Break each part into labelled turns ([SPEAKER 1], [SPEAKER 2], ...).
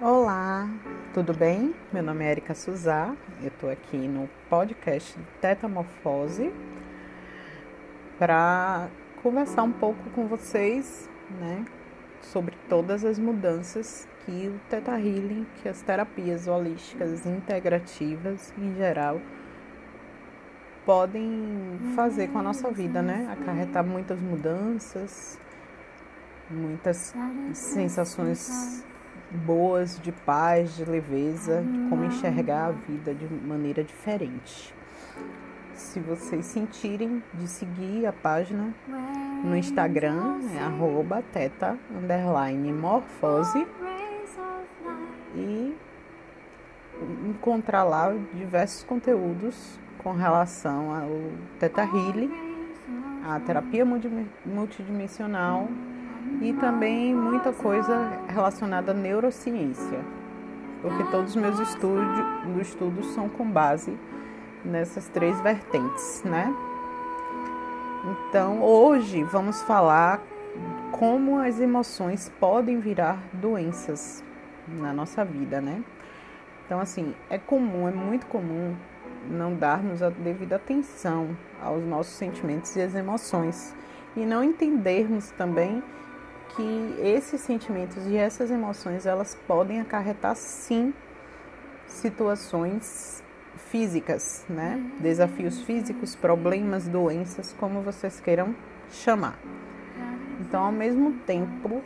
[SPEAKER 1] Olá, tudo bem? Meu nome é Erika Suzá, eu estou aqui no podcast Tetamorfose para conversar um pouco com vocês né, sobre todas as mudanças que o Teta Healing, que as terapias holísticas integrativas em geral podem fazer com a nossa vida, né? Acarretar muitas mudanças, muitas sensações boas de paz, de leveza, de como enxergar a vida de maneira diferente. Se vocês sentirem de seguir a página no Instagram, é arroba teta underline morfose e encontrar lá diversos conteúdos com relação ao Teta Healing, a terapia multidimensional e também muita coisa relacionada à neurociência, porque todos os meus estudos, estudos são com base nessas três vertentes, né? Então, hoje vamos falar como as emoções podem virar doenças na nossa vida, né? Então, assim, é comum, é muito comum não darmos a devida atenção aos nossos sentimentos e às emoções e não entendermos também que esses sentimentos e essas emoções elas podem acarretar sim situações físicas, né? Desafios físicos, problemas, doenças, como vocês queiram chamar. Então, ao mesmo tempo,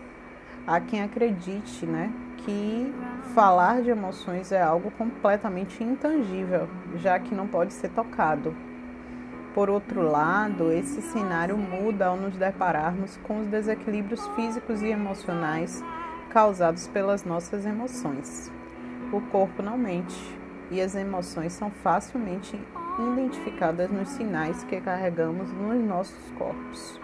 [SPEAKER 1] há quem acredite, né, que falar de emoções é algo completamente intangível, já que não pode ser tocado. Por outro lado, esse cenário muda ao nos depararmos com os desequilíbrios físicos e emocionais causados pelas nossas emoções. O corpo não mente e as emoções são facilmente identificadas nos sinais que carregamos nos nossos corpos.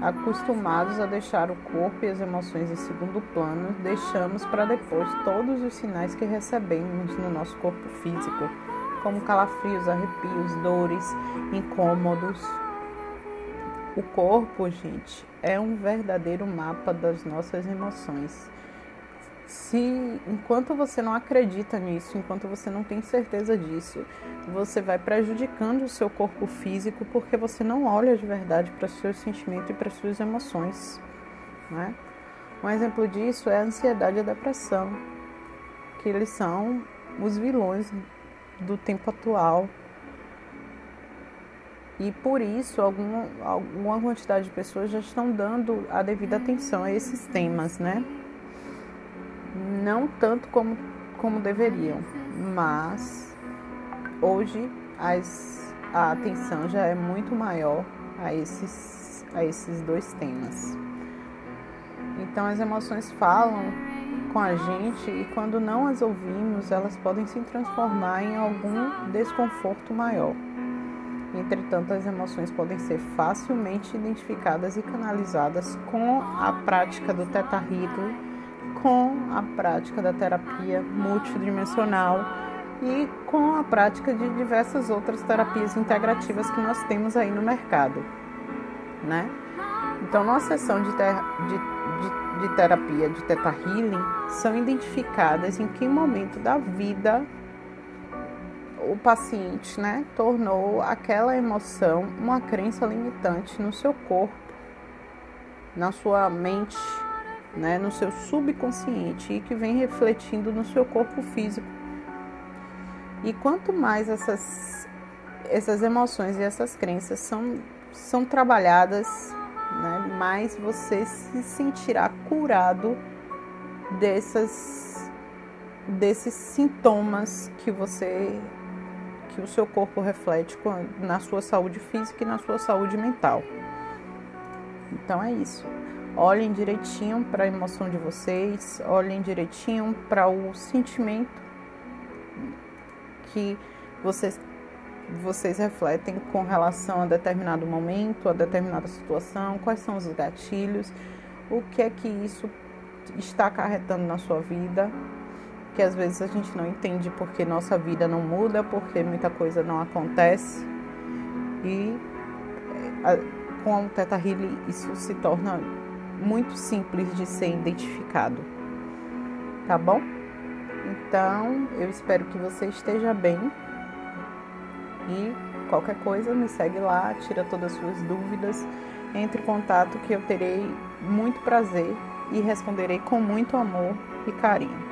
[SPEAKER 1] Acostumados a deixar o corpo e as emoções em segundo plano, deixamos para depois todos os sinais que recebemos no nosso corpo físico, como calafrios, arrepios, dores, incômodos. O corpo, gente, é um verdadeiro mapa das nossas emoções se enquanto você não acredita nisso, enquanto você não tem certeza disso, você vai prejudicando o seu corpo físico porque você não olha de verdade para os seus sentimentos e para as suas emoções. Né? Um exemplo disso é a ansiedade e a depressão, que eles são os vilões do tempo atual. E por isso, alguma, alguma quantidade de pessoas já estão dando a devida atenção a esses temas, né? não tanto como, como deveriam, mas hoje as, a atenção já é muito maior a esses, a esses dois temas. Então as emoções falam com a gente e quando não as ouvimos, elas podem se transformar em algum desconforto maior. Entretanto, as emoções podem ser facilmente identificadas e canalizadas com a prática do Teta Healing com a prática da terapia multidimensional e com a prática de diversas outras terapias integrativas que nós temos aí no mercado, né? Então, na sessão de, ter, de, de, terapia de Theta Healing, são identificadas em que momento da vida o paciente, né, tornou aquela emoção uma crença limitante no seu corpo, na sua mente, né, no seu subconsciente e que vem refletindo no seu corpo físico. E quanto mais essas, essas emoções e essas crenças são, são trabalhadas, né, mais você se sentirá curado dessas, desses sintomas que você que o seu corpo reflete na sua saúde física e na sua saúde mental. Então é isso. Olhem direitinho para a emoção de vocês, olhem direitinho para o sentimento que vocês, vocês refletem com relação a determinado momento, a determinada situação, quais são os gatilhos, o que é que isso está acarretando na sua vida, que às vezes a gente não entende porque nossa vida não muda, porque muita coisa não acontece. E eh, com o Teta Healing isso se torna muito simples de ser identificado. tá bom? Então, eu espero que você esteja bem e qualquer coisa me segue lá, tira todas as suas dúvidas, entre em contato que eu terei muito prazer e responderei com muito amor e carinho.